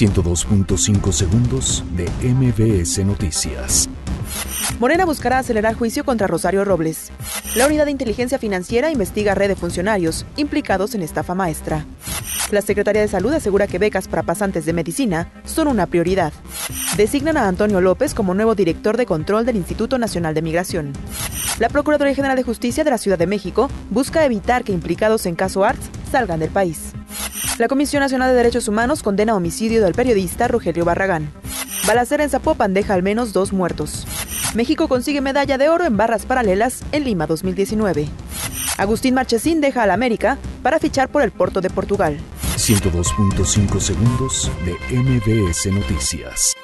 102.5 segundos de MBS Noticias. Morena buscará acelerar juicio contra Rosario Robles. La unidad de inteligencia financiera investiga red de funcionarios implicados en estafa maestra. La Secretaría de Salud asegura que becas para pasantes de medicina son una prioridad. Designan a Antonio López como nuevo director de control del Instituto Nacional de Migración. La Procuraduría General de Justicia de la Ciudad de México busca evitar que implicados en caso Arts salgan del país. La Comisión Nacional de Derechos Humanos condena homicidio del periodista Rogelio Barragán. Balacera en Zapopan deja al menos dos muertos. México consigue medalla de oro en barras paralelas en Lima 2019. Agustín Marchesín deja al América para fichar por el Porto de Portugal. 102.5 segundos de MBS Noticias.